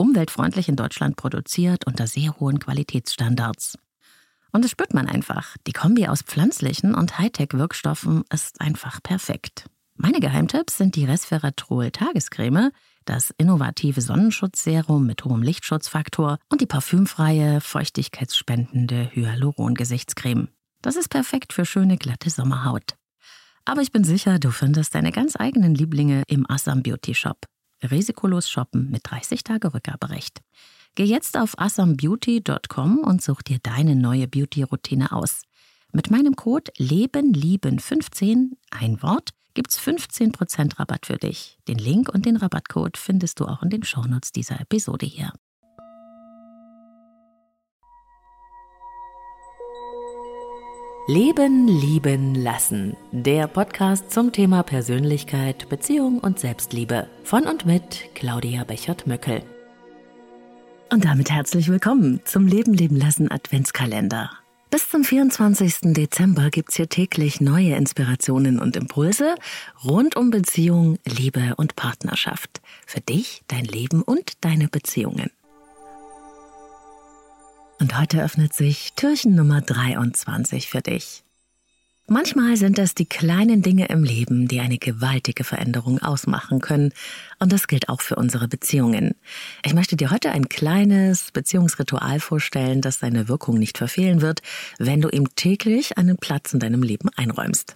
umweltfreundlich in Deutschland produziert unter sehr hohen Qualitätsstandards. Und das spürt man einfach. Die Kombi aus pflanzlichen und Hightech-Wirkstoffen ist einfach perfekt. Meine Geheimtipps sind die Resveratrol Tagescreme, das innovative Sonnenschutzserum mit hohem Lichtschutzfaktor und die parfümfreie, feuchtigkeitsspendende Hyaluron-Gesichtscreme. Das ist perfekt für schöne, glatte Sommerhaut. Aber ich bin sicher, du findest deine ganz eigenen Lieblinge im Assam Beauty Shop. Risikolos shoppen mit 30 Tage Rückgaberecht. Geh jetzt auf assambeauty.com und such dir deine neue Beauty-Routine aus. Mit meinem Code LebenLieben15, ein Wort, gibt's 15% Rabatt für dich. Den Link und den Rabattcode findest du auch in den Shownotes dieser Episode hier. Leben, lieben, lassen. Der Podcast zum Thema Persönlichkeit, Beziehung und Selbstliebe. Von und mit Claudia Bechert-Möckel. Und damit herzlich willkommen zum Leben, leben, lassen Adventskalender. Bis zum 24. Dezember gibt's hier täglich neue Inspirationen und Impulse rund um Beziehung, Liebe und Partnerschaft. Für dich, dein Leben und deine Beziehungen. Und heute öffnet sich Türchen Nummer 23 für dich. Manchmal sind es die kleinen Dinge im Leben, die eine gewaltige Veränderung ausmachen können. Und das gilt auch für unsere Beziehungen. Ich möchte dir heute ein kleines Beziehungsritual vorstellen, das seine Wirkung nicht verfehlen wird, wenn du ihm täglich einen Platz in deinem Leben einräumst.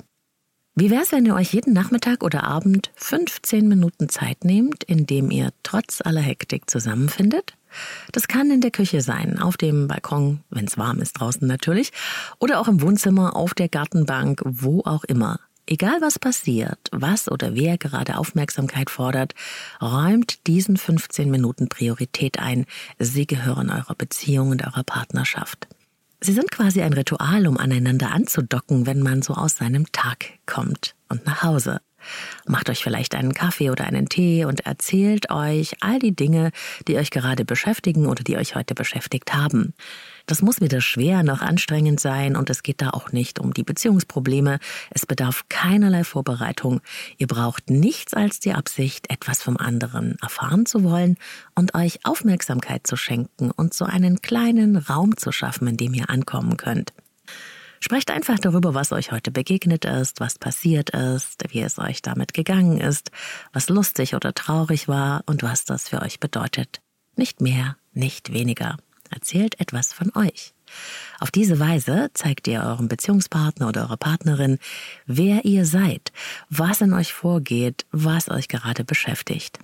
Wie wär's, wenn ihr euch jeden Nachmittag oder Abend 15 Minuten Zeit nehmt, indem ihr trotz aller Hektik zusammenfindet? Das kann in der Küche sein, auf dem Balkon, wenn es warm ist draußen natürlich, oder auch im Wohnzimmer, auf der Gartenbank, wo auch immer. Egal was passiert, was oder wer gerade Aufmerksamkeit fordert, räumt diesen 15 Minuten Priorität ein. Sie gehören eurer Beziehung und eurer Partnerschaft. Sie sind quasi ein Ritual, um aneinander anzudocken, wenn man so aus seinem Tag kommt und nach Hause. Macht euch vielleicht einen Kaffee oder einen Tee und erzählt euch all die Dinge, die euch gerade beschäftigen oder die euch heute beschäftigt haben. Das muss weder schwer noch anstrengend sein und es geht da auch nicht um die Beziehungsprobleme. Es bedarf keinerlei Vorbereitung. Ihr braucht nichts als die Absicht, etwas vom anderen erfahren zu wollen und euch Aufmerksamkeit zu schenken und so einen kleinen Raum zu schaffen, in dem ihr ankommen könnt. Sprecht einfach darüber, was euch heute begegnet ist, was passiert ist, wie es euch damit gegangen ist, was lustig oder traurig war und was das für euch bedeutet. Nicht mehr, nicht weniger. Erzählt etwas von euch. Auf diese Weise zeigt ihr eurem Beziehungspartner oder eurer Partnerin, wer ihr seid, was in euch vorgeht, was euch gerade beschäftigt.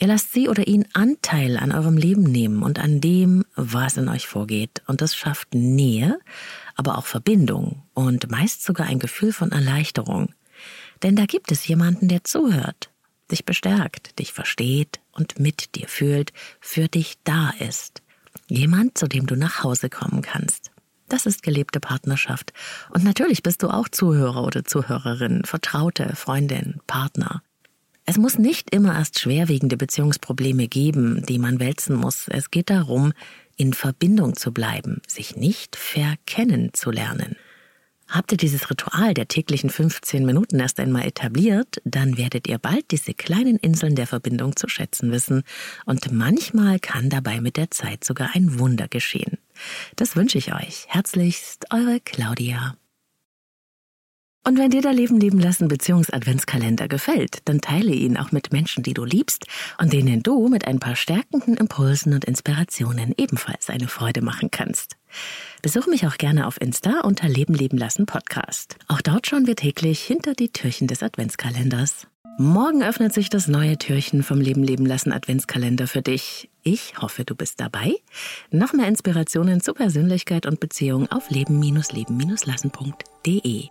Ihr lasst sie oder ihn Anteil an eurem Leben nehmen und an dem, was in euch vorgeht. Und das schafft Nähe, aber auch Verbindung und meist sogar ein Gefühl von Erleichterung. Denn da gibt es jemanden, der zuhört, dich bestärkt, dich versteht und mit dir fühlt, für dich da ist. Jemand, zu dem du nach Hause kommen kannst. Das ist gelebte Partnerschaft. Und natürlich bist du auch Zuhörer oder Zuhörerin, Vertraute, Freundin, Partner. Es muss nicht immer erst schwerwiegende Beziehungsprobleme geben, die man wälzen muss. Es geht darum, in Verbindung zu bleiben, sich nicht verkennen zu lernen. Habt ihr dieses Ritual der täglichen 15 Minuten erst einmal etabliert, dann werdet ihr bald diese kleinen Inseln der Verbindung zu schätzen wissen und manchmal kann dabei mit der Zeit sogar ein Wunder geschehen. Das wünsche ich euch. Herzlichst, eure Claudia. Und wenn dir der Leben leben lassen Beziehungs-Adventskalender gefällt, dann teile ihn auch mit Menschen, die du liebst und denen du mit ein paar stärkenden Impulsen und Inspirationen ebenfalls eine Freude machen kannst. Besuch mich auch gerne auf Insta unter Leben leben lassen Podcast. Auch dort schauen wir täglich hinter die Türchen des Adventskalenders. Morgen öffnet sich das neue Türchen vom Leben leben lassen Adventskalender für dich. Ich hoffe, du bist dabei. Noch mehr Inspirationen zu Persönlichkeit und Beziehung auf leben-leben-lassen.de.